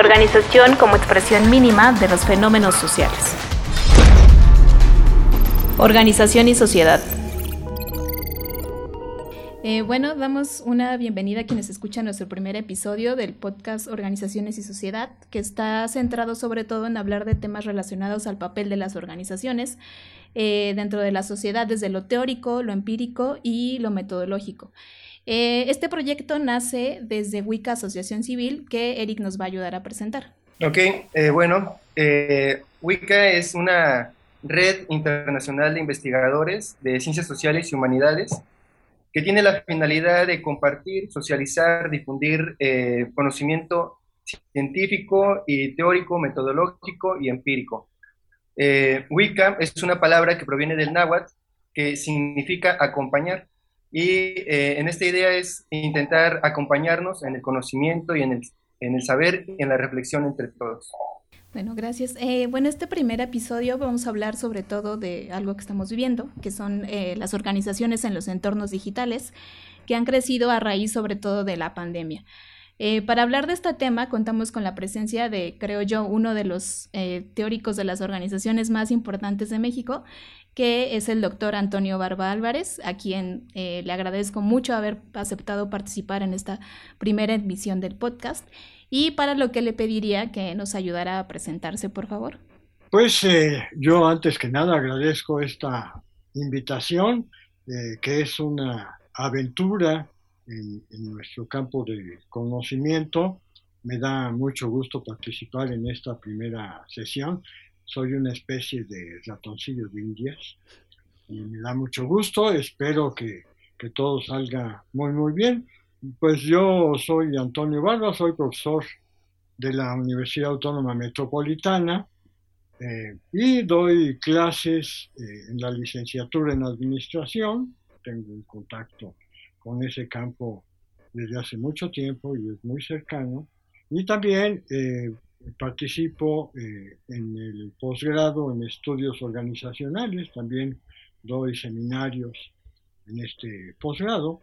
organización como expresión mínima de los fenómenos sociales. Organización y sociedad. Eh, bueno, damos una bienvenida a quienes escuchan nuestro primer episodio del podcast Organizaciones y Sociedad, que está centrado sobre todo en hablar de temas relacionados al papel de las organizaciones eh, dentro de la sociedad, desde lo teórico, lo empírico y lo metodológico. Eh, este proyecto nace desde Wicca Asociación Civil, que Eric nos va a ayudar a presentar. Ok, bueno, Wicca es una red internacional de investigadores de ciencias sociales y humanidades que tiene la finalidad de compartir, socializar, difundir eh, conocimiento científico y teórico, metodológico y empírico. Eh, Wicca es una palabra que proviene del náhuatl, que significa acompañar. Y eh, en esta idea es intentar acompañarnos en el conocimiento y en el, en el saber y en la reflexión entre todos. Bueno, gracias. Eh, bueno, este primer episodio vamos a hablar sobre todo de algo que estamos viviendo, que son eh, las organizaciones en los entornos digitales, que han crecido a raíz sobre todo de la pandemia. Eh, para hablar de este tema contamos con la presencia de, creo yo, uno de los teóricos de las organizaciones más importantes de México, que es el doctor Antonio Barba Álvarez, a quien le agradezco mucho haber aceptado participar en esta primera emisión del podcast y para lo que le pediría que nos ayudara a presentarse, por favor. Pues eh, yo antes que nada agradezco esta invitación, eh, que es una aventura en, nuestro campo de conocimiento. Me da mucho gusto participar en esta primera sesión. Soy una especie de ratoncillo de indias y me da mucho gusto. Espero que, que todo salga muy, muy bien. Pues yo soy Antonio Barba, soy profesor de la Universidad Autónoma Metropolitana eh, y doy clases eh, en la licenciatura en administración. Tengo un contacto con ese campo desde hace mucho tiempo y es muy cercano. Y también eh, participo en el posgrado en estudios organizacionales, también doy seminarios en este posgrado.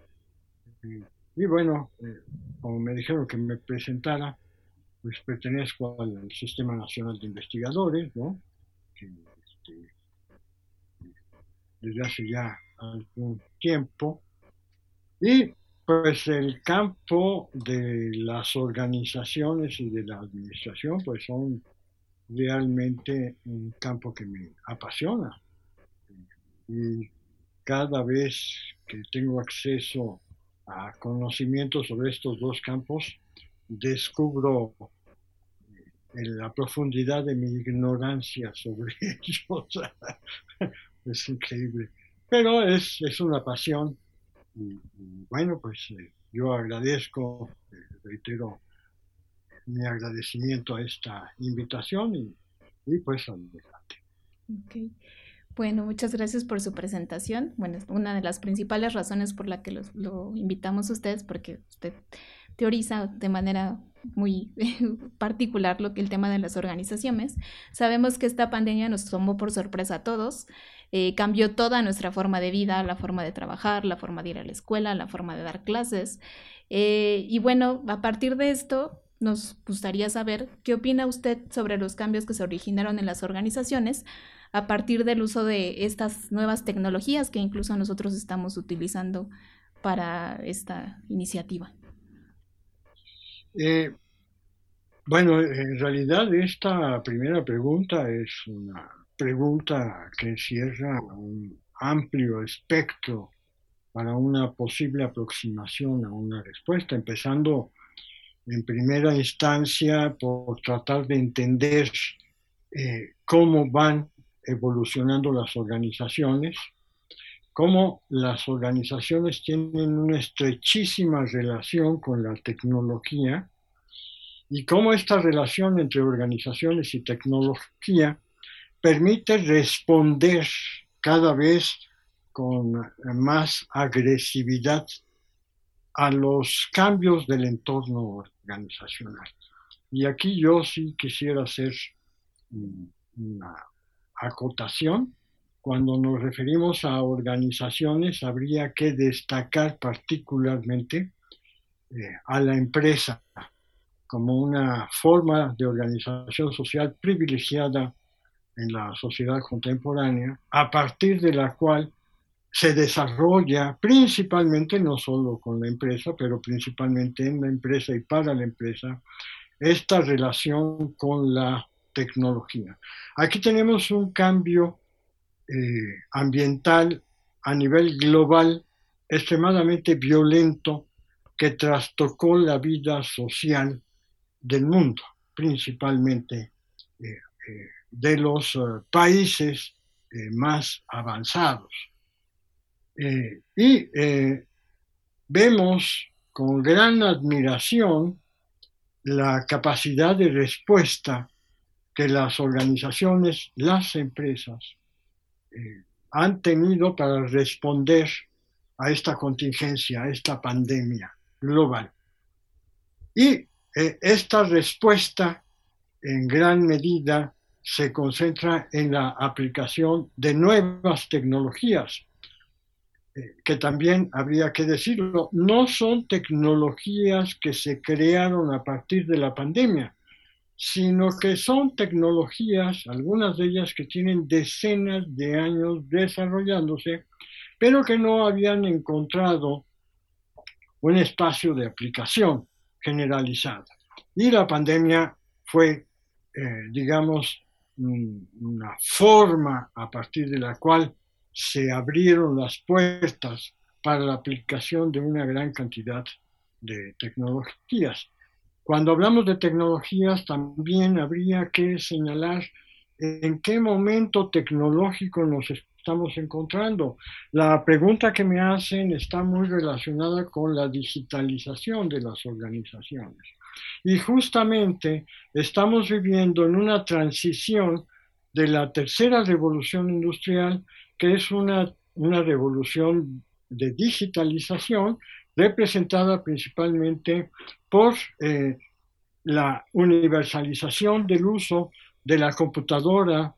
Y bueno, eh, como me dijeron que me presentara, pues pertenezco al Sistema Nacional de Investigadores, ¿no? Este, desde hace ya algún tiempo. Y pues el campo de las organizaciones y de la administración, pues son realmente un campo que me apasiona. Y cada vez que tengo acceso a conocimiento sobre estos dos campos, descubro en eh, la profundidad de mi ignorancia sobre ellos. es increíble. Pero es, es una pasión. Bueno, pues eh, yo agradezco, eh, reitero mi agradecimiento a esta invitación y, y pues adelante. Okay. Bueno, muchas gracias por su presentación. Bueno, una de las principales razones por la que lo invitamos a ustedes, porque usted teoriza de manera muy particular lo que el tema de las organizaciones. Sabemos que esta pandemia nos tomó por sorpresa a todos, eh, cambió toda nuestra forma de vida, la forma de trabajar, la forma de ir a la escuela, la forma de dar clases. Eh, y bueno, a partir de esto, nos gustaría saber qué opina usted sobre los cambios que se originaron en las organizaciones a partir del uso de estas nuevas tecnologías que incluso nosotros estamos utilizando para esta iniciativa? Eh, bueno, en realidad esta primera pregunta es una pregunta que cierra un amplio espectro para una posible aproximación a una respuesta, empezando en primera instancia por tratar de entender eh, cómo van evolucionando las organizaciones, cómo las organizaciones tienen una estrechísima relación con la tecnología y cómo esta relación entre organizaciones y tecnología permite responder cada vez con más agresividad a los cambios del entorno organizacional. Y aquí yo sí quisiera hacer una acotación. Cuando nos referimos a organizaciones, habría que destacar particularmente eh, a la empresa, como una forma de organización social privilegiada en la sociedad contemporánea, a partir de la cual se desarrolla principalmente, no solo con la empresa, pero principalmente en la empresa y para la empresa, esta relación con la tecnología. Aquí tenemos un cambio eh, ambiental a nivel global extremadamente violento que trastocó la vida social del mundo, principalmente eh, eh, de los países más avanzados. y vemos con gran admiración la capacidad de respuesta que las organizaciones, las empresas, han tenido para responder a esta contingencia, a esta pandemia global. Y eh, esta respuesta en gran medida se concentra en la aplicación de nuevas tecnologías, eh, que también habría que decirlo, no son tecnologías que se crearon a partir de la pandemia, sino que son tecnologías, algunas de ellas que tienen decenas de años desarrollándose, pero que no habían encontrado un espacio de aplicación generalizada. Y la pandemia fue, eh, digamos, una forma a partir de la cual se abrieron las puertas para la aplicación de una gran cantidad de tecnologías. Cuando hablamos de tecnologías, también habría que señalar en qué momento tecnológico nos estamos encontrando. La pregunta que me hacen está muy relacionada con la digitalización de las organizaciones. Y justamente estamos viviendo en una transición de la tercera revolución industrial que es una, una revolución de digitalización representada principalmente por eh, la universalización del uso de la computadora,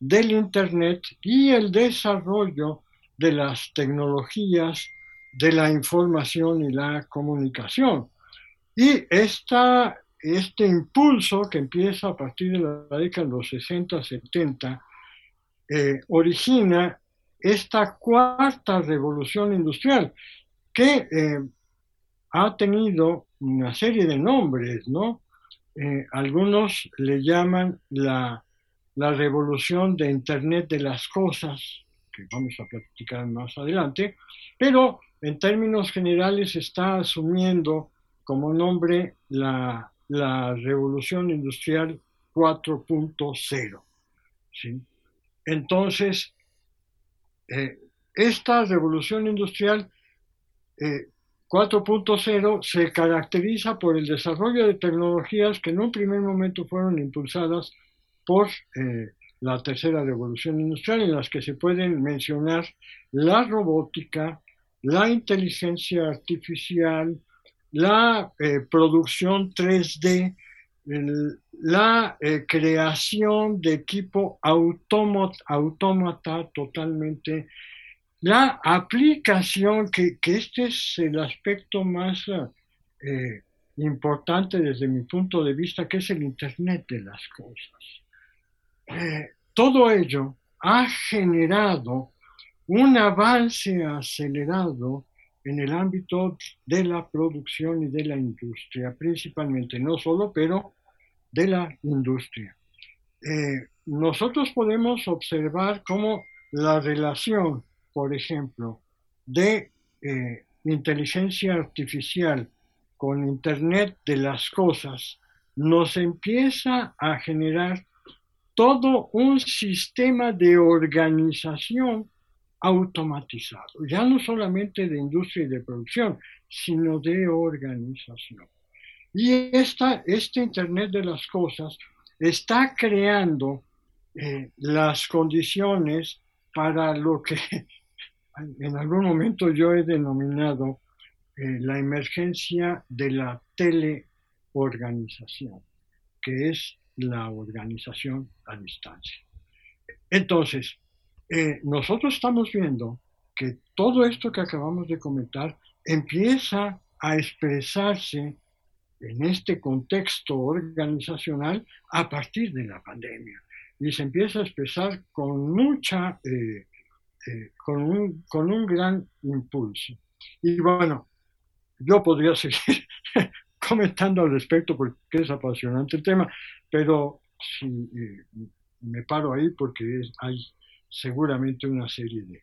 del Internet y el desarrollo de las tecnologías de la información y la comunicación. Y esta, este impulso que empieza a partir de la década de los 60, 70, eh, origina esta cuarta revolución industrial, que eh, ha tenido una serie de nombres, ¿no? Eh, algunos le llaman la, la, revolución de Internet de las cosas, que vamos a platicar más adelante, pero en términos generales está asumiendo como nombre la, la revolución industrial 4.0. ¿sí? Entonces, eh, esta revolución industrial 4.0 eh, se caracteriza por el desarrollo de tecnologías que en un primer momento fueron impulsadas por eh, la tercera revolución industrial, en las que se pueden mencionar la robótica, la inteligencia artificial, la producción 3D, la eh, creación de equipo autómata totalmente, la aplicación, que, este es el aspecto más eh, importante desde mi punto de vista, que es el Internet de las cosas. Eh, todo ello ha generado un avance acelerado en el ámbito de la producción y de la industria, principalmente, no solo, pero de la industria. Eh, nosotros podemos observar cómo la relación, por ejemplo, de eh, inteligencia artificial con Internet de las cosas nos empieza a generar todo un sistema de organización automatizado, ya no solamente de industria y de producción, sino de organización. Y esta, este Internet de las Cosas está creando eh, las condiciones para lo que en algún momento yo he denominado eh, la emergencia de la teleorganización, que es la organización a distancia. Entonces, eh, nosotros estamos viendo que todo esto que acabamos de comentar empieza a expresarse en este contexto organizacional a partir de la pandemia. Y se empieza a expresar con mucha, eh, eh, con, un, con un gran impulso. Y bueno, yo podría seguir comentando al respecto porque es apasionante el tema, pero si, eh, me paro ahí porque hay seguramente una serie de...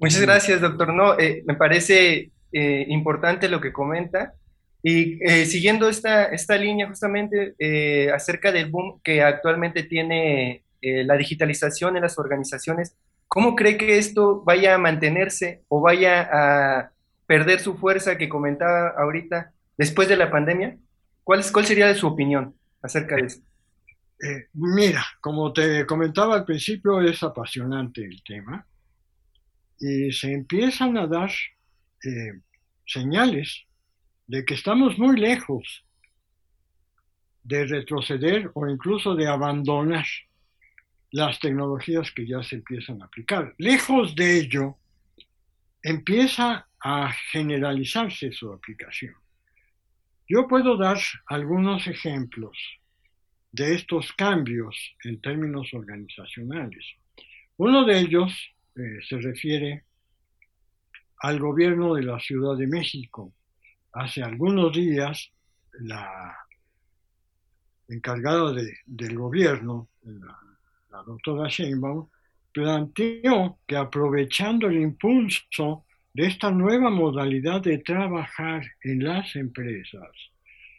Muchas gracias, doctor. No, me parece importante lo que comenta y eh, siguiendo esta, esta línea justamente eh, acerca del boom que actualmente tiene eh, la digitalización en las organizaciones, ¿cómo cree que esto vaya a mantenerse o vaya a perder su fuerza que comentaba ahorita después de la pandemia? ¿Cuál, es, cuál sería su opinión acerca de eso? mira, como te comentaba al principio, es apasionante el tema y se empiezan a dar señales de que estamos muy lejos de retroceder o incluso de abandonar las tecnologías que ya se empiezan a aplicar. Lejos de ello, empieza a generalizarse su aplicación. Yo puedo dar algunos ejemplos de estos cambios en términos organizacionales. Uno de ellos eh, se refiere al gobierno de la Ciudad de México, hace algunos días la encargada del gobierno, la, la doctora Sheinbaum, planteó que aprovechando el impulso de esta nueva modalidad de trabajar en las empresas,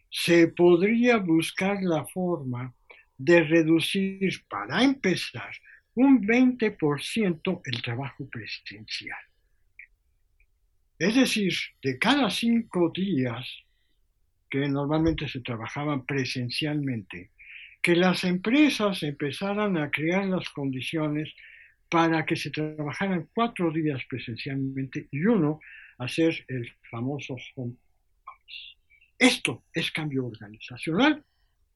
se podría buscar la forma de reducir, para empezar, un 20% el trabajo presencial. Es decir, de cada cinco días que normalmente se trabajaban presencialmente, que las empresas empezaran a crear las condiciones para que se trabajaran cuatro días presencialmente y uno hacer el famoso home office. Esto es cambio organizacional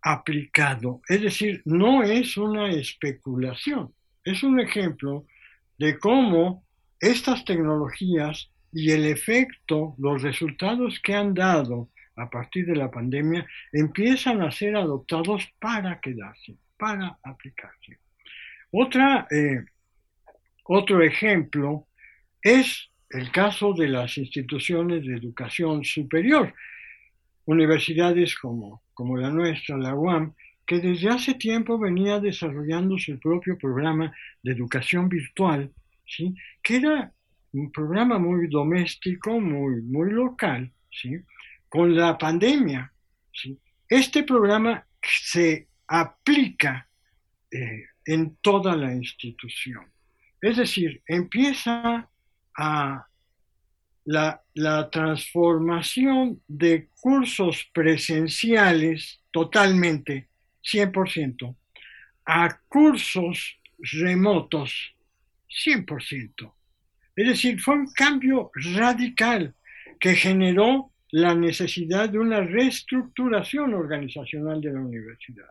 aplicado, es decir, no es una especulación, es un ejemplo de cómo estas tecnologías y el efecto, los resultados que han dado a partir de la pandemia empiezan a ser adoptados para quedarse, para aplicarse. Otra, eh, otro ejemplo es el caso de las instituciones de educación superior, universidades como, como la nuestra, la UAM, que desde hace tiempo venía desarrollando su propio programa de educación virtual, ¿sí? que era un programa muy doméstico, muy, muy local, ¿sí? Con la pandemia. Este programa se aplica eh, en toda la institución. Es decir, empieza a la, la, transformación de cursos presenciales totalmente, 100%, a cursos remotos, 100%. Es decir, fue un cambio radical que generó la necesidad de una reestructuración organizacional de la universidad.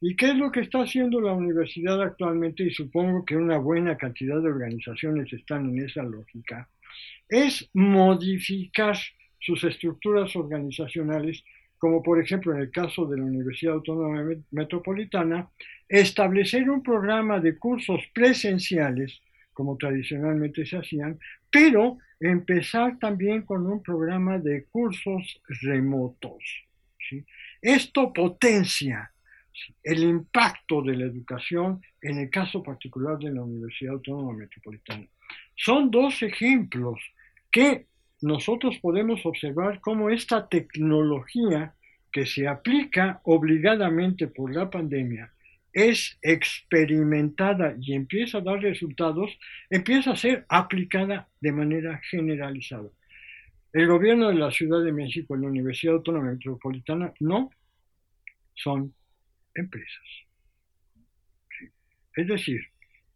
¿Y qué es lo que está haciendo la universidad actualmente? Y supongo que una buena cantidad de organizaciones están en esa lógica. Es modificar sus estructuras organizacionales, como por ejemplo en el caso de la Universidad Autónoma Metropolitana, establecer un programa de cursos presenciales como tradicionalmente se hacían, pero empezar también con un programa de cursos remotos. Esto potencia el impacto de la educación en el caso particular de la Universidad Autónoma Metropolitana. Son dos ejemplos que nosotros podemos observar cómo esta tecnología que se aplica obligadamente por la pandemia es experimentada y empieza a dar resultados, empieza a ser aplicada de manera generalizada. El gobierno de la Ciudad de México y la Universidad Autónoma Metropolitana no son empresas. Es decir,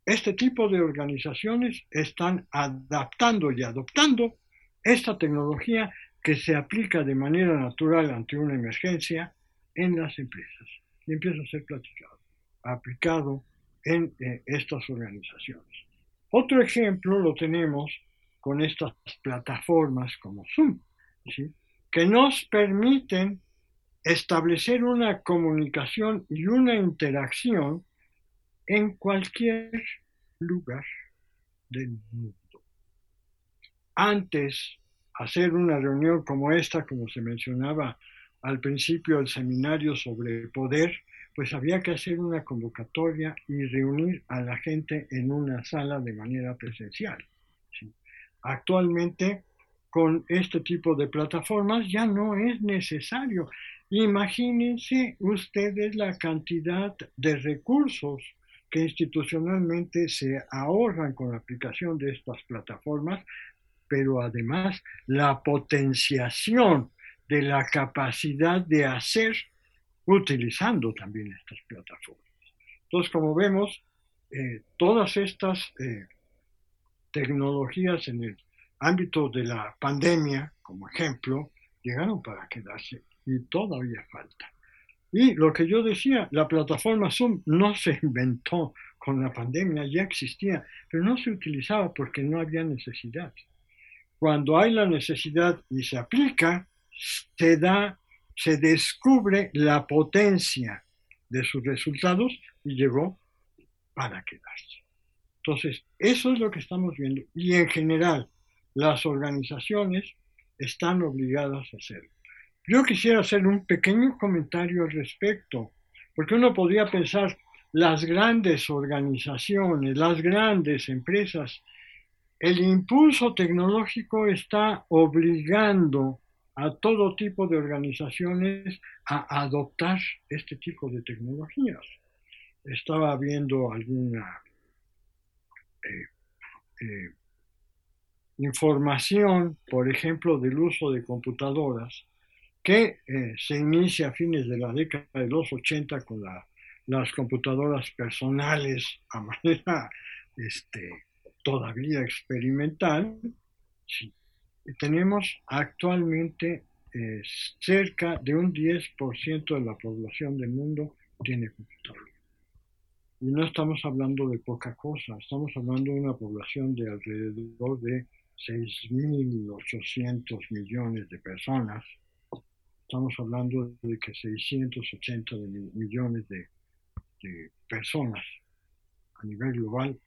este tipo de organizaciones están adaptando y adoptando esta tecnología que se aplica de manera natural ante una emergencia en las empresas y empieza a ser platicado aplicado en eh, estas organizaciones. Otro ejemplo lo tenemos con estas plataformas como Zoom, que nos permiten establecer una comunicación y una interacción en cualquier lugar del mundo. Antes, hacer una reunión como esta, como se mencionaba al principio del seminario sobre poder, pues había que hacer una convocatoria y reunir a la gente en una sala de manera presencial. Actualmente, con este tipo de plataformas ya no es necesario. Imagínense ustedes la cantidad de recursos que institucionalmente se ahorran con la aplicación de estas plataformas, pero además la potenciación de la capacidad de hacer utilizando también estas plataformas. Entonces, como vemos, eh, todas estas eh, tecnologías en el ámbito de la pandemia, como ejemplo, llegaron para quedarse y todavía falta. Y lo que yo decía, la plataforma Zoom no se inventó con la pandemia, ya existía, pero no se utilizaba porque no había necesidad. Cuando hay la necesidad y se aplica, se da, se descubre la potencia de sus resultados y llegó para quedarse. Entonces, eso es lo que estamos viendo. Y en general, las organizaciones están obligadas a hacerlo. Yo quisiera hacer un pequeño comentario al respecto, porque uno podría pensar, las grandes organizaciones, las grandes empresas, el impulso tecnológico está obligando a todo tipo de organizaciones a adoptar este tipo de tecnologías. Estaba viendo alguna eh, eh, información, por ejemplo, del uso de computadoras, que eh, se inicia a fines de la década de los 80 con las computadoras personales a manera este, todavía experimental. Tenemos actualmente eh, cerca de un 10% de la población del mundo tiene computadora. Y no estamos hablando de poca cosa, estamos hablando de una población de alrededor de 6.800 millones de personas. Estamos hablando de que 680 millones de, personas a nivel global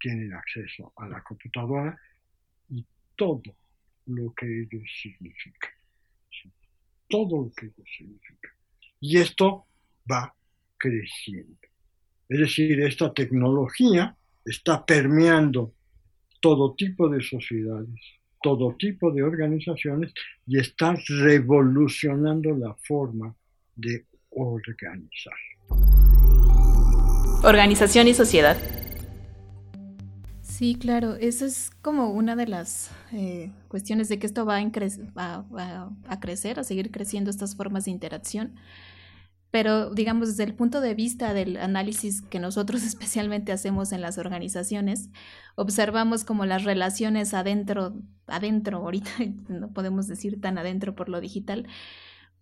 tienen acceso a la computadora y todo lo que ello significa. Todo lo que ello significa. Y esto va creciendo. Es decir, esta tecnología está permeando todo tipo de sociedades, todo tipo de organizaciones y está revolucionando la forma de organizar. Organización y sociedad. Sí, claro, esa es como una de las eh, cuestiones de que esto va a crecer, a seguir creciendo estas formas de interacción. Pero digamos desde el punto de vista del análisis que nosotros especialmente hacemos en las organizaciones, observamos como las relaciones adentro, adentro, ahorita no podemos decir tan adentro por lo digital,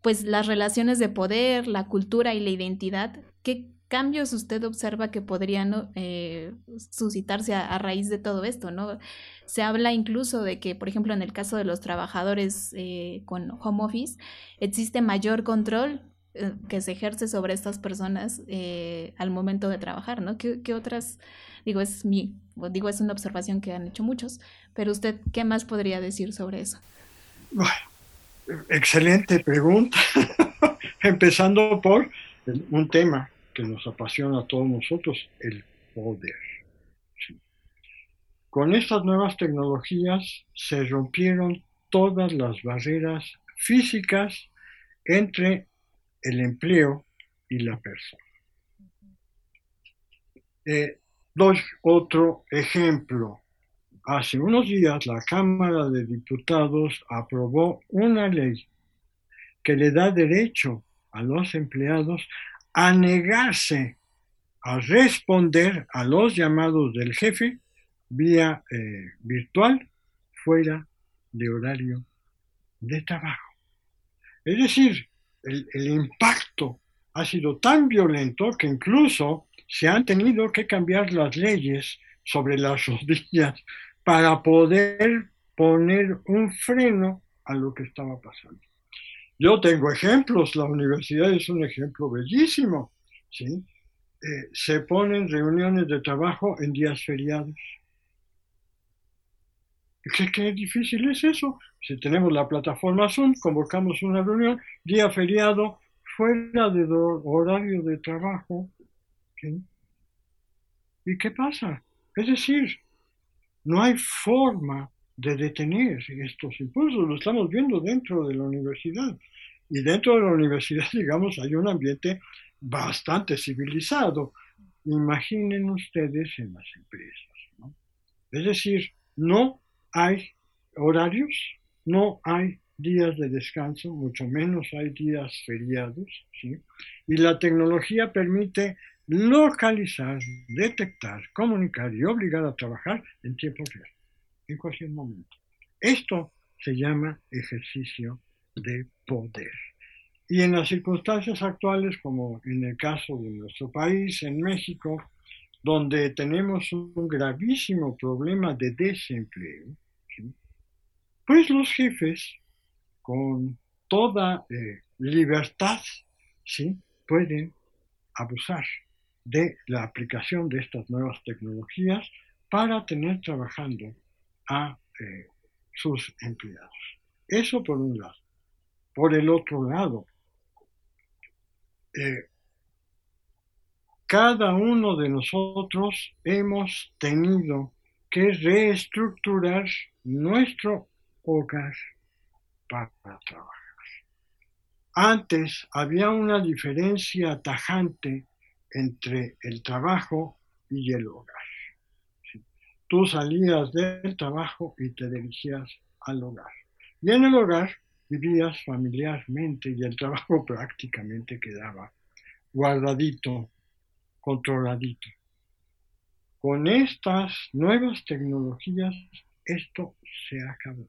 pues las relaciones de poder, la cultura y la identidad, ¿qué cambios usted observa que podrían eh, suscitarse a, raíz de todo esto? ¿no? Se habla incluso de que, por ejemplo, en el caso de los trabajadores eh, con home office, existe mayor control eh, que se ejerce sobre estas personas al momento de trabajar, ¿no? ¿Qué, otras, digo, es mi, digo, es una observación que han hecho muchos, pero usted, ¿qué más podría decir sobre eso? excelente pregunta. Empezando por un tema que nos apasiona a todos nosotros, el poder. Con estas nuevas tecnologías se rompieron todas las barreras físicas entre el empleo y la persona. Eh, doy otro ejemplo. Hace unos días la Cámara de Diputados aprobó una ley que le da derecho a los empleados a negarse a responder a los llamados del jefe vía eh, virtual fuera de horario de trabajo. Es decir, el, impacto ha sido tan violento que incluso se han tenido que cambiar las leyes sobre las rodillas para poder poner un freno a lo que estaba pasando. Yo tengo ejemplos, la universidad es un ejemplo bellísimo, ¿sí? Eh, se ponen reuniones de trabajo en días feriados. ¿Qué, ¿Qué, difícil es eso? Si tenemos la plataforma Zoom, convocamos una reunión, día feriado, fuera de horario de trabajo. ¿Y qué pasa? Es decir, no hay forma de detener estos impulsos, lo estamos viendo dentro de la universidad. Y dentro de la universidad, digamos, hay un ambiente bastante civilizado. Imaginen ustedes en las empresas. Es decir, no hay horarios, no hay días de descanso, mucho menos hay días feriados, y la tecnología permite localizar, detectar, comunicar y obligar a trabajar en tiempo real, en cualquier momento. Esto se llama ejercicio de poder. Y en las circunstancias actuales, como en el caso de nuestro país, en México, donde tenemos un gravísimo problema de desempleo, pues los jefes, con toda eh, libertad, ¿sí? pueden abusar de la aplicación de estas nuevas tecnologías para tener trabajando a eh, sus empleados. Eso por un lado. Por el otro lado, eh, cada uno de nosotros hemos tenido que reestructurar nuestro hogar para trabajar. Antes había una diferencia tajante entre el trabajo y el hogar. Tú salías del trabajo y te dirigías al hogar. Y en el hogar vivías familiarmente y el trabajo prácticamente quedaba guardadito, controladito. Con estas nuevas tecnologías esto se acabó.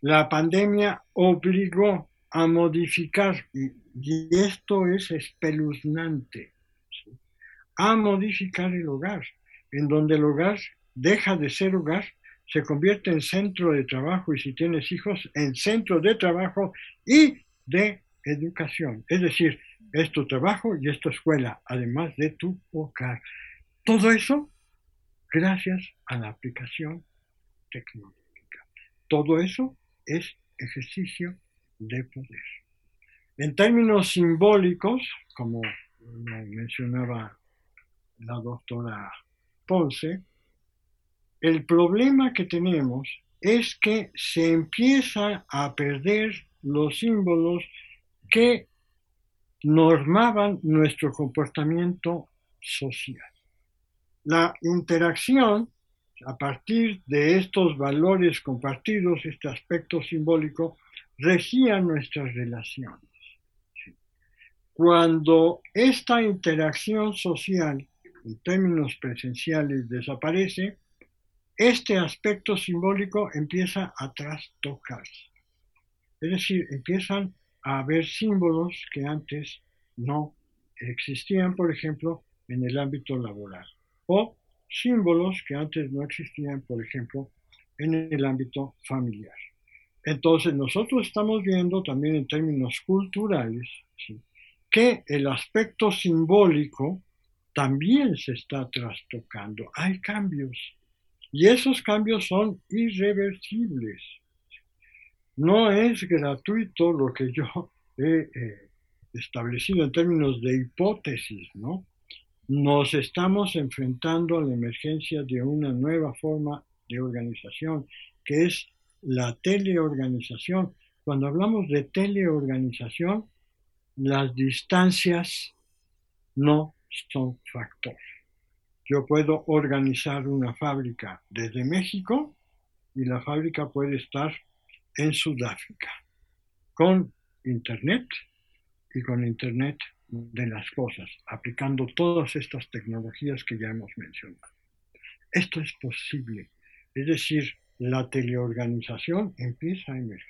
La pandemia obligó a modificar, y esto es espeluznante, a modificar el hogar, en donde el hogar deja de ser hogar, se convierte en centro de trabajo y si tienes hijos, en centro de trabajo y de educación. Es decir, es tu trabajo y es tu escuela, además de tu hogar. Todo eso gracias a la aplicación tecnológica. Todo eso es ejercicio de poder. En términos simbólicos, como mencionaba la doctora Ponce, el problema que tenemos es que se empieza a perder los símbolos que normaban nuestro comportamiento social. La interacción a partir de estos valores compartidos, este aspecto simbólico, regía nuestras relaciones. Cuando esta interacción social en términos presenciales desaparece, este aspecto simbólico empieza a trastocarse. Es decir, empiezan a haber símbolos que antes no existían, por ejemplo, en el ámbito laboral, o símbolos que antes no existían, por ejemplo, en el ámbito familiar. Entonces, nosotros estamos viendo también en términos culturales que el aspecto simbólico también se está trastocando. Hay cambios y esos cambios son irreversibles. No es gratuito lo que yo he eh, establecido en términos de hipótesis, ¿no? Nos estamos enfrentando a la emergencia de una nueva forma de organización, que es la teleorganización. Cuando hablamos de teleorganización, las distancias no son factor. Yo puedo organizar una fábrica desde México y la fábrica puede estar en Sudáfrica con Internet y con Internet de las cosas, aplicando todas estas tecnologías que ya hemos mencionado. Esto es posible, es decir, la teleorganización empieza a emerger.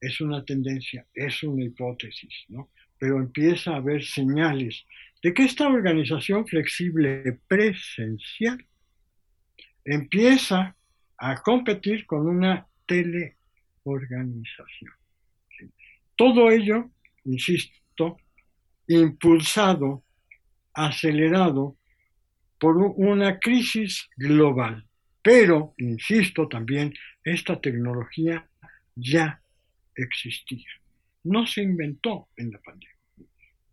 Es una tendencia, es una hipótesis, ¿no? Pero empieza a haber señales de que esta organización flexible presencial empieza a competir con una teleorganización. Todo ello, insisto, impulsado, acelerado por una crisis global. Pero, insisto también, esta tecnología ya existía. No se inventó en la pandemia.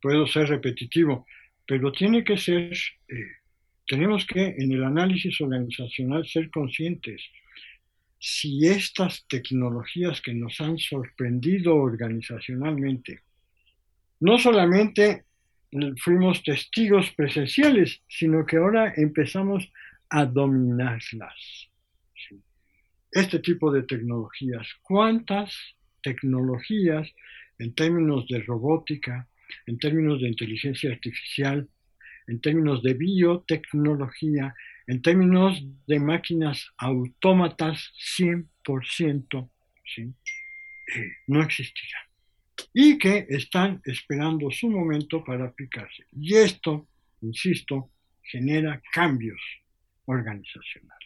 Puedo ser repetitivo, pero tiene que ser, eh, tenemos que en el análisis organizacional ser conscientes si estas tecnologías que nos han sorprendido organizacionalmente, no solamente fuimos testigos presenciales, sino que ahora empezamos a dominarlas. Este tipo de tecnologías, ¿cuántas tecnologías en términos de robótica, en términos de inteligencia artificial, en términos de biotecnología, en términos de máquinas autómatas 100%, ¿sí? Eh, no existirán. Y que están esperando su momento para aplicarse. Y esto, insisto, genera cambios organizacionales.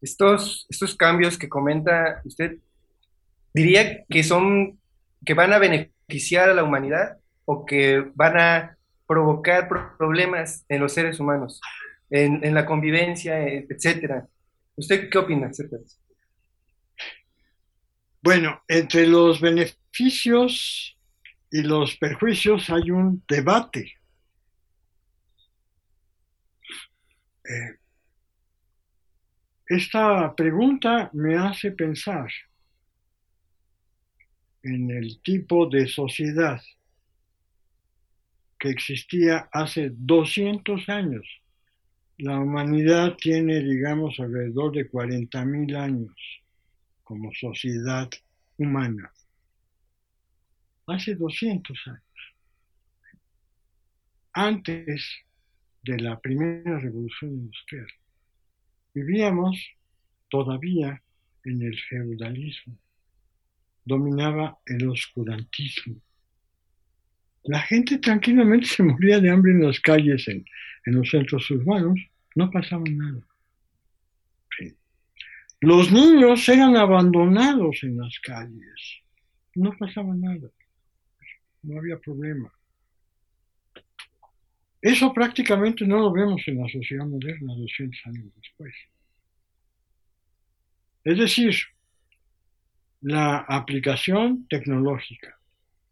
Estos, estos cambios que comenta usted, diría que son, que van a beneficiar a la humanidad o que van a provocar problemas en los seres humanos, en, la convivencia, etcétera. ¿Usted qué opina Bueno, entre los beneficios y los perjuicios hay un debate. Eh, esta pregunta me hace pensar en el tipo de sociedad que existía hace 200 años. La humanidad tiene, digamos, alrededor de 40.000 años como sociedad humana. Hace 200 años. Antes de la primera revolución industrial, vivíamos todavía en el feudalismo. Dominaba el oscurantismo la gente tranquilamente se moría de hambre en las calles, en, los centros urbanos, no pasaba nada. Los niños eran abandonados en las calles, no pasaba nada, no había problema. Eso prácticamente no lo vemos en la sociedad moderna 200 años después. Es decir, la aplicación tecnológica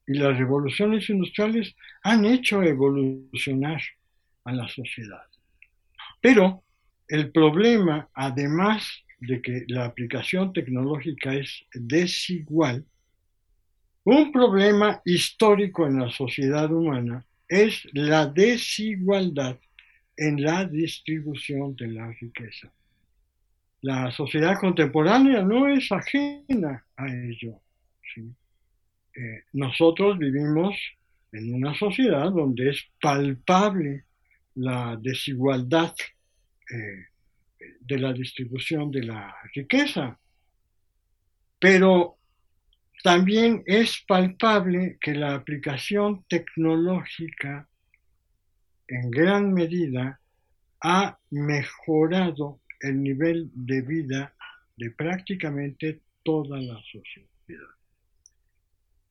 y las revoluciones industriales han hecho evolucionar a la sociedad. Pero el problema, además de que la aplicación tecnológica es desigual, un problema histórico en la sociedad humana es la desigualdad en la distribución de la riqueza. La sociedad contemporánea no es ajena a ello. Eh, nosotros vivimos en una sociedad donde es palpable la desigualdad eh, de la distribución de la riqueza, pero también es palpable que la aplicación tecnológica en gran medida ha mejorado el nivel de vida de prácticamente toda la sociedad.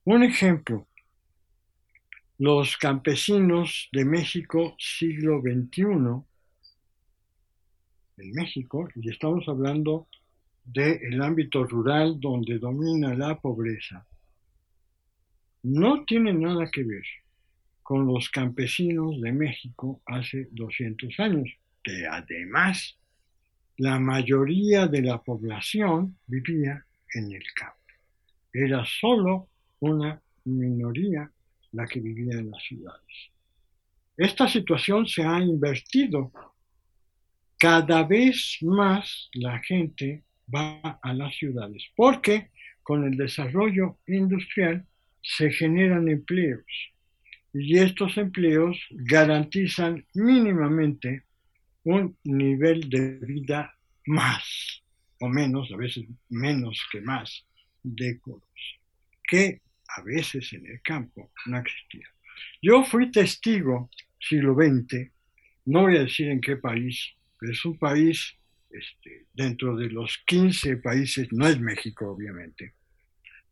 Un ejemplo, los campesinos de México siglo XXI, en México, y estamos hablando del ámbito rural donde domina la pobreza, no tienen nada que ver con los campesinos de México hace 200 años, que además la mayoría de la población vivía en el campo. Era solo una minoría la que vivía en las ciudades. Esta situación se ha invertido. Cada vez más la gente va a las ciudades porque con el desarrollo industrial se generan empleos y estos empleos garantizan mínimamente un nivel de vida más o menos, a veces menos que más, decoroso, que a veces en el campo no existía. Yo fui testigo, siglo XX, no voy a decir en qué país, pero es un país este, dentro de los 15 países, no es México obviamente,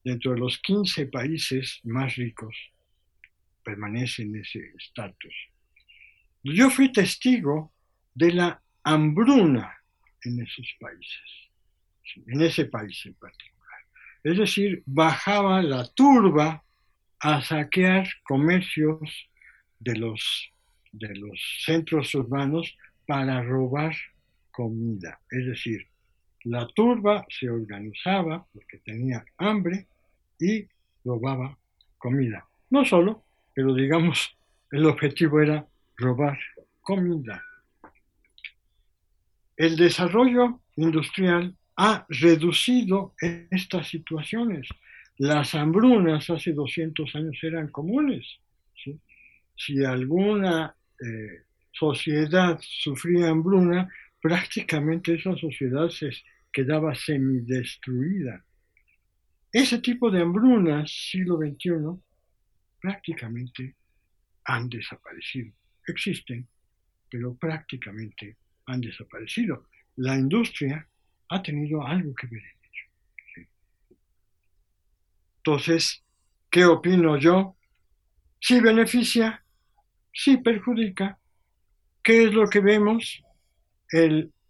dentro de los 15 países más ricos permanece en ese estatus. Yo fui testigo de la hambruna en esos países, en ese país en particular. Es decir, bajaba la turba a saquear comercios de los, de los centros urbanos para robar comida. Es decir, la turba se organizaba porque tenía hambre y robaba comida. No solo, pero digamos, el objetivo era robar comida. El desarrollo industrial ha reducido estas situaciones. Las hambrunas hace 200 años eran comunes. Si alguna eh, sociedad sufría hambruna, prácticamente esa sociedad se quedaba semidestruida. Ese tipo de hambrunas, siglo XXI, prácticamente han desaparecido. Existen, pero prácticamente han desaparecido. La industria ha tenido algo que ver en ello. Entonces, ¿qué opino yo? Si beneficia, si perjudica. ¿Qué es lo que vemos?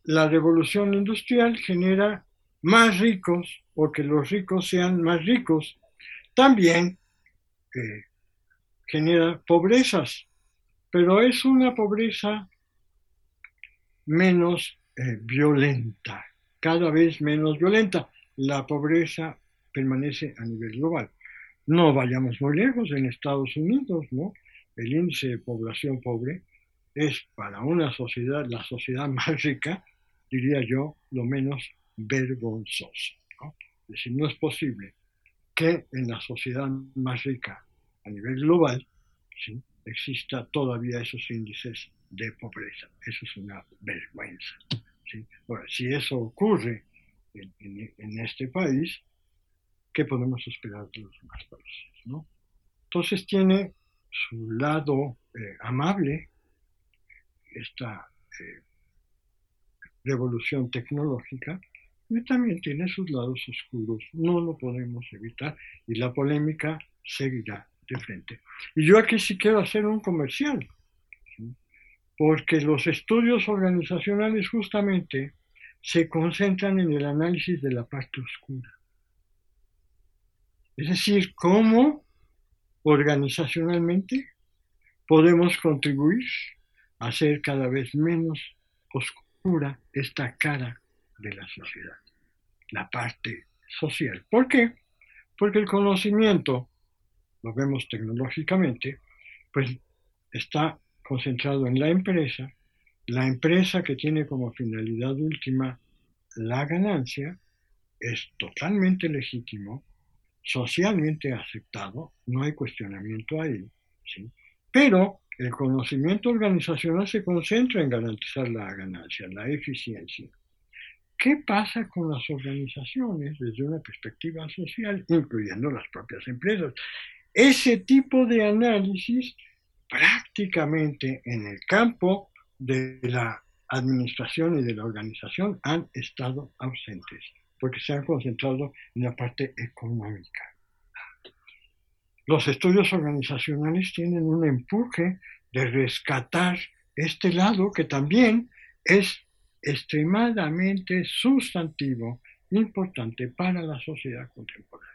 la revolución industrial genera más ricos o que los ricos sean más ricos. También eh, genera pobrezas, pero es una pobreza menos eh, violenta, cada vez menos violenta. La pobreza permanece a nivel global. No vayamos muy lejos en Estados Unidos, ¿no? El índice de población pobre es para una sociedad, la sociedad más rica, diría yo, lo menos vergonzoso. Es decir, no es posible que en la sociedad más rica a nivel global exista todavía esos índices de pobreza. Eso es una vergüenza. si eso ocurre en, este país, ¿qué podemos esperar de los demás países? Entonces tiene su lado eh, amable, esta eh, revolución tecnológica, y también tiene sus lados oscuros. No lo podemos evitar y la polémica seguirá de frente. Y yo aquí sí quiero hacer un comercial porque los estudios organizacionales justamente se concentran en el análisis de la parte oscura. Es decir, cómo organizacionalmente podemos contribuir a hacer cada vez menos oscura esta cara de la sociedad, la parte social. ¿Por qué? Porque el conocimiento, lo vemos tecnológicamente, pues está concentrado en la empresa, la empresa que tiene como finalidad última la ganancia, es totalmente legítimo, socialmente aceptado, no hay cuestionamiento ahí, pero el conocimiento organizacional se concentra en garantizar la ganancia, la eficiencia. ¿Qué pasa con las organizaciones desde una perspectiva social, incluyendo las propias empresas? Ese tipo de análisis prácticamente en el campo de la administración y de la organización han estado ausentes, porque se han concentrado en la parte económica. Los estudios organizacionales tienen un empuje de rescatar este lado que también es extremadamente sustantivo, importante para la sociedad contemporánea.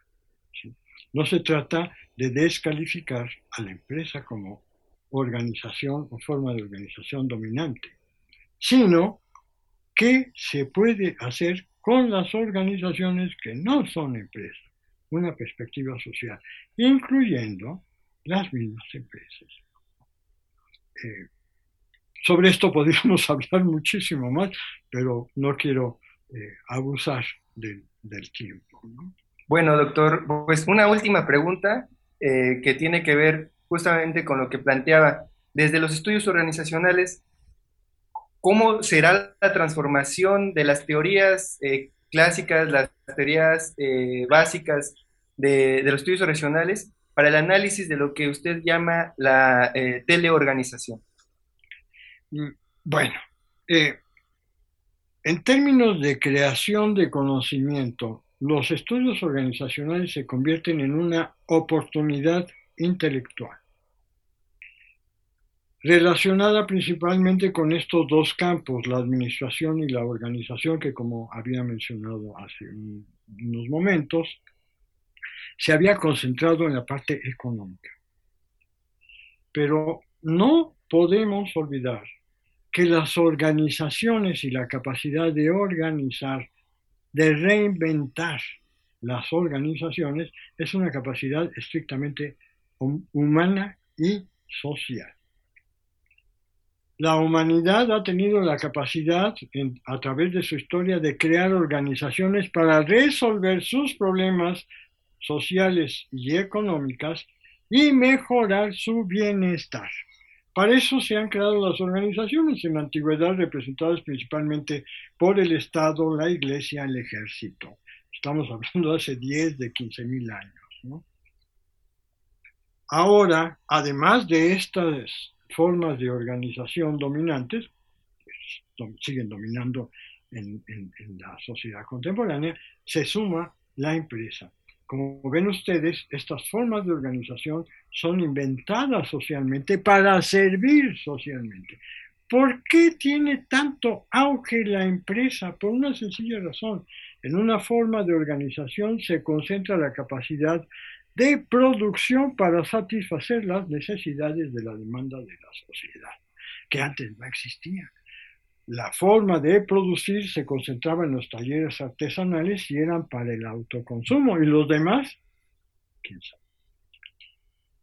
No se trata de descalificar a la empresa como organización o forma de organización dominante, sino qué se puede hacer con las organizaciones que no son empresas, una perspectiva social, incluyendo las mismas empresas. Eh, sobre esto podríamos hablar muchísimo más, pero no quiero eh, abusar del tiempo. Bueno, doctor, pues una última pregunta eh, que tiene que ver justamente con lo que planteaba. Desde los estudios organizacionales, ¿cómo será la transformación de las teorías eh, clásicas, las teorías eh, básicas de, los estudios organizacionales para el análisis de lo que usted llama la eh, teleorganización? Mm, bueno, en términos de creación de conocimiento, los estudios organizacionales se convierten en una oportunidad intelectual relacionada principalmente con estos dos campos, la administración y la organización, que como había mencionado hace unos momentos, se había concentrado en la parte económica. Pero no podemos olvidar que las organizaciones y la capacidad de organizar, de reinventar las organizaciones, es una capacidad estrictamente humana y social. La humanidad ha tenido la capacidad, a través de su historia, de crear organizaciones para resolver sus problemas sociales y económicas y mejorar su bienestar. Para eso se han creado las organizaciones en la antigüedad representadas principalmente por el Estado, la Iglesia, el Ejército. Estamos hablando de hace 10, de 15 mil años. Ahora, además de estas formas de organización dominantes, pues, siguen dominando en, la sociedad contemporánea, se suma la empresa. Como ven ustedes, estas formas de organización son inventadas socialmente para servir socialmente. ¿Por qué tiene tanto auge la empresa? Por una sencilla razón. En una forma de organización se concentra la capacidad de producción para satisfacer las necesidades de la demanda de la sociedad, que antes no existía. La forma de producir se concentraba en los talleres artesanales y eran para el autoconsumo, y los demás, quién sabe.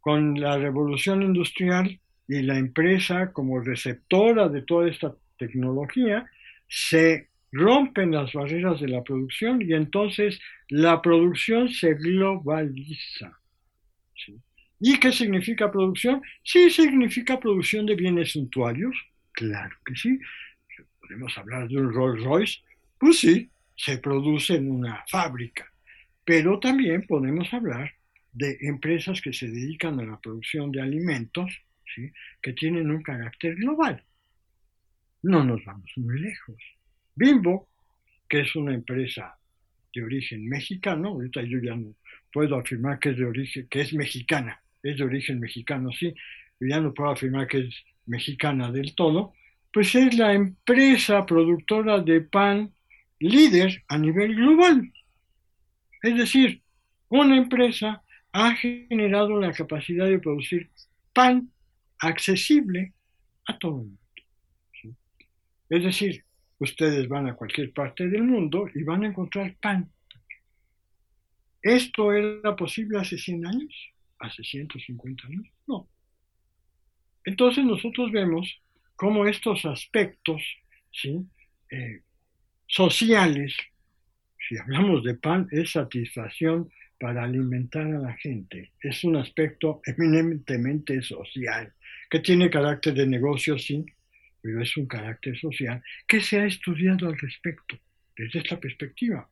Con la revolución industrial y la empresa como receptora de toda esta tecnología, se rompen las barreras de la producción y entonces la producción se globaliza. ¿Y qué significa producción? Sí, significa producción de bienes suntuarios, claro que sí. Podemos hablar de un Rolls Royce, pues sí, se produce en una fábrica, pero también podemos hablar de empresas que se dedican a la producción de alimentos, ¿sí? que tienen un carácter global. No nos vamos muy lejos. Bimbo, que es una empresa de origen mexicano, ahorita yo ya no puedo afirmar que es de origen, que es mexicana, es de origen mexicano, sí, ya no puedo afirmar que es mexicana del todo, pues es la empresa productora de pan líder a nivel global. Es decir, una empresa ha generado la capacidad de producir pan accesible a todo el mundo. Es decir, Ustedes van a cualquier parte del mundo y van a encontrar pan. ¿Esto era posible hace 100 años? ¿Hace 150 años? No. Entonces nosotros vemos cómo estos aspectos eh, sociales, si hablamos de pan, es satisfacción para alimentar a la gente. Es un aspecto eminentemente social, que tiene carácter de negocio, sí, pero es un carácter social que se ha estudiado al respecto desde esta perspectiva.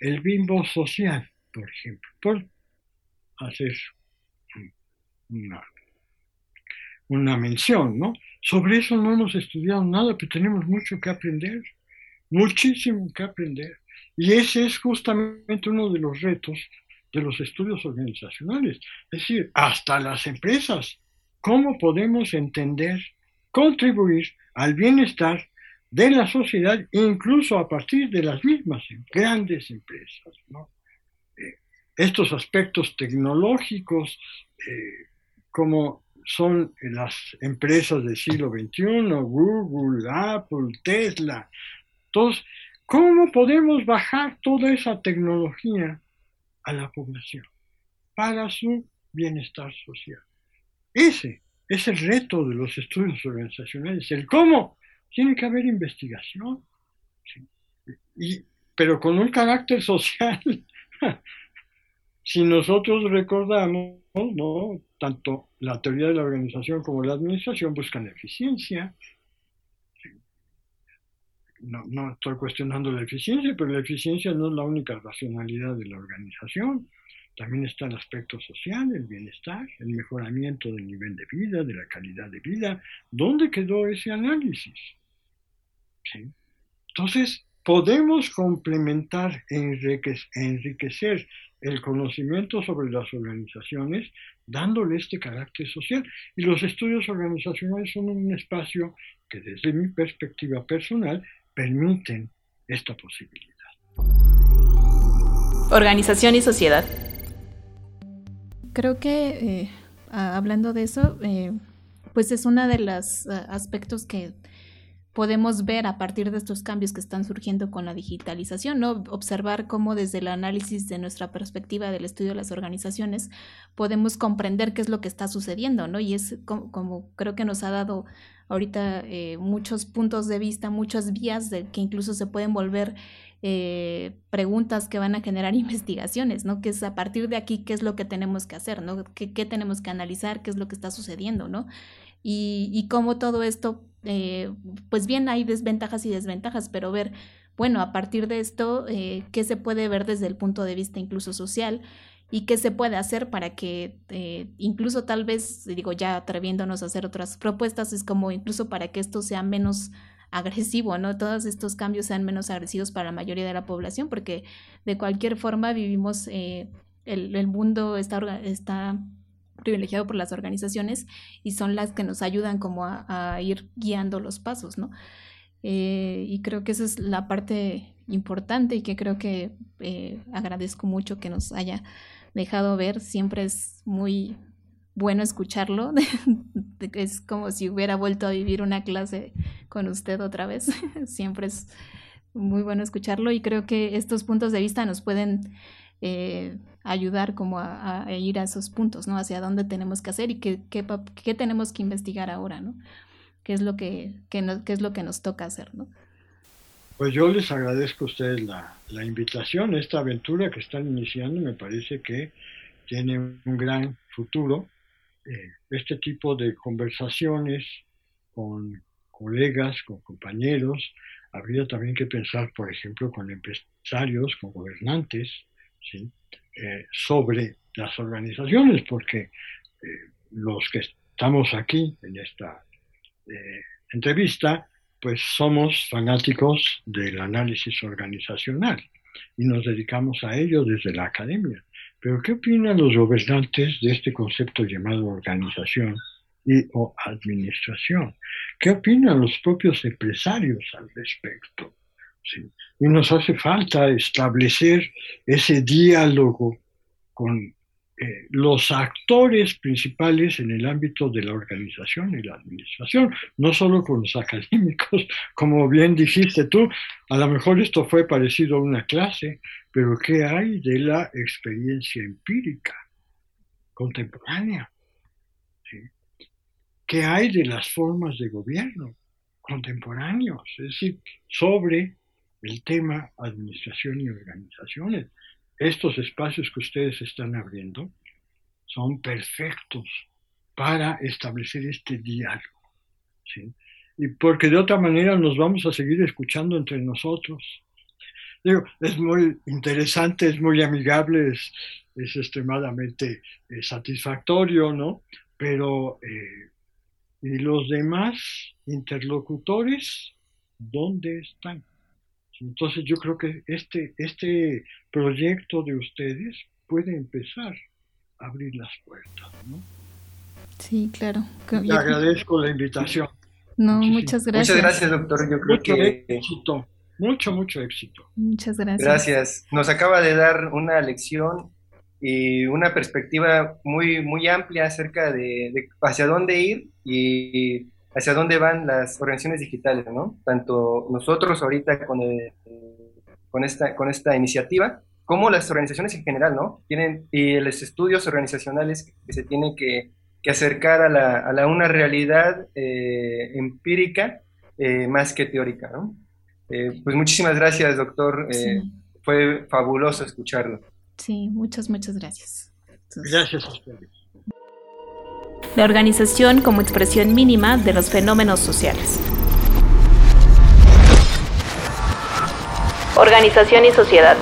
El bimbo social, por ejemplo, por hacer una, una mención, ¿no? Sobre eso no hemos estudiado nada, pero tenemos mucho que aprender, muchísimo que aprender. Y ese es justamente uno de los retos de los estudios organizacionales. Es decir, hasta las empresas, ¿cómo podemos entender contribuir al bienestar de la sociedad, incluso a partir de las mismas grandes empresas. Eh, estos aspectos tecnológicos, eh, como son las empresas del siglo XXI, Google, Apple, Tesla, todos, ¿cómo podemos bajar toda esa tecnología a la población para su bienestar social? Ese es el reto de los estudios organizacionales. El cómo. Tiene que haber investigación. pero con un carácter social. si nosotros recordamos, ¿no? tanto la teoría de la organización como la administración buscan eficiencia. No, no estoy cuestionando la eficiencia, pero la eficiencia no es la única racionalidad de la organización. También está el aspecto social, el bienestar, el mejoramiento del nivel de vida, de la calidad de vida. ¿Dónde quedó ese análisis? Entonces, podemos complementar enriquecer el conocimiento sobre las organizaciones dándole este carácter social. Y los estudios organizacionales son un espacio que desde mi perspectiva personal permiten esta posibilidad. Organización y sociedad. Creo que eh, hablando de eso, eh, pues es uno de los eh, aspectos que podemos ver a partir de estos cambios que están surgiendo con la digitalización, ¿no? Observar cómo desde el análisis de nuestra perspectiva del estudio de las organizaciones podemos comprender qué es lo que está sucediendo, ¿no? Y es como, creo que nos ha dado ahorita eh, muchos puntos de vista, muchas vías de que incluso se pueden volver eh, preguntas que van a generar investigaciones, ¿no? Que es a partir de aquí qué es lo que tenemos que hacer, ¿no? ¿Qué, qué tenemos que analizar? ¿Qué es lo que está sucediendo, ¿no? Y, cómo todo esto eh, pues bien hay desventajas y desventajas, pero ver, bueno, a partir de esto, eh, qué se puede ver desde el punto de vista incluso social y qué se puede hacer para que incluso tal vez, digo, ya atreviéndonos a hacer otras propuestas, es como incluso para que esto sea menos agresivo, ¿no? Todos estos cambios sean menos agresivos para la mayoría de la población, porque de cualquier forma vivimos, el, el, mundo está, está privilegiado por las organizaciones y son las que nos ayudan como a, ir guiando los pasos, ¿no? Eh, y creo que esa es la parte importante y que creo que eh, agradezco mucho que nos haya dejado ver. Siempre es muy bueno escucharlo. es como si hubiera vuelto a vivir una clase con usted otra vez. Siempre es muy bueno escucharlo y creo que estos puntos de vista nos pueden eh, ayudar como a, ir a esos puntos, ¿no? Hacia dónde tenemos que hacer y qué, qué, tenemos que investigar ahora, ¿no? ¿Qué es lo que, es lo que nos toca hacer, ¿no? Pues yo les agradezco a ustedes la, la invitación, esta aventura que están iniciando me parece que tiene un gran futuro. Eh, este tipo de conversaciones con colegas, con compañeros, habría también que pensar, por ejemplo, con empresarios, con gobernantes, eh, sobre las organizaciones, porque eh, los que estamos aquí en esta entrevista, pues somos fanáticos del análisis organizacional y nos dedicamos a ello desde la academia. Pero ¿qué opinan los gobernantes de este concepto llamado organización y o administración? ¿Qué opinan los propios empresarios al respecto? Y nos hace falta establecer ese diálogo con eh, los actores principales en el ámbito de la organización y la administración, no solo con los académicos, como bien dijiste tú, a lo mejor esto fue parecido a una clase, pero ¿qué hay de la experiencia empírica contemporánea? ¿Qué hay de las formas de gobierno contemporáneos? Es decir, sobre el tema administración y organizaciones. Estos espacios que ustedes están abriendo son perfectos para establecer este diálogo. ¿sí? Y porque de otra manera nos vamos a seguir escuchando entre nosotros. Digo, es muy interesante, es muy amigable, es, es extremadamente eh, satisfactorio, ¿no? Pero, eh, ¿y los demás interlocutores dónde están? Entonces yo creo que este, este proyecto de ustedes puede empezar a abrir las puertas. ¿no? Sí, claro. Le agradezco la invitación. No, muchas gracias. Muchas gracias, doctor. Yo creo mucho que... éxito. Mucho, mucho éxito. Muchas gracias. Gracias. Nos acaba de dar una lección y una perspectiva muy, muy amplia acerca de, de hacia dónde ir y hacia dónde van las organizaciones digitales, ¿no? Tanto nosotros ahorita con, con, esta, con esta iniciativa, como las organizaciones en general, ¿no? Tienen, y los estudios organizacionales que se tienen que, que acercar a, la, a la, una realidad eh, empírica eh, más que teórica, ¿no? Eh, pues muchísimas gracias, doctor. Fue fabuloso escucharlo. Sí, muchas, muchas gracias. gracias a ustedes la organización como expresión mínima de los fenómenos sociales. Organización y sociedad.